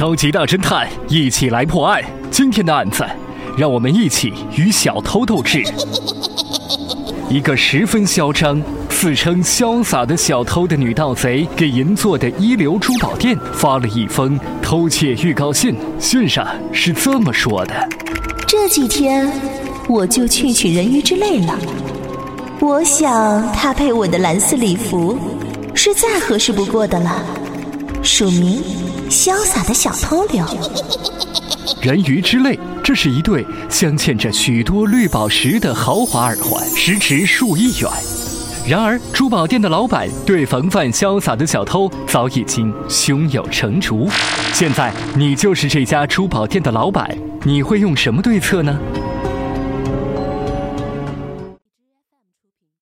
超级大侦探一起来破案。今天的案子，让我们一起与小偷斗智。一个十分嚣张、自称潇洒的小偷的女盗贼，给银座的一流珠宝店发了一封偷窃预告信。信上是这么说的：这几天我就去取人鱼之泪了。我想他配我的蓝色礼服是再合适不过的了。署名：潇洒的小偷流。人鱼之泪，这是一对镶嵌着许多绿宝石的豪华耳环，时值数亿元。然而，珠宝店的老板对防范潇洒的小偷早已经胸有成竹。现在，你就是这家珠宝店的老板，你会用什么对策呢？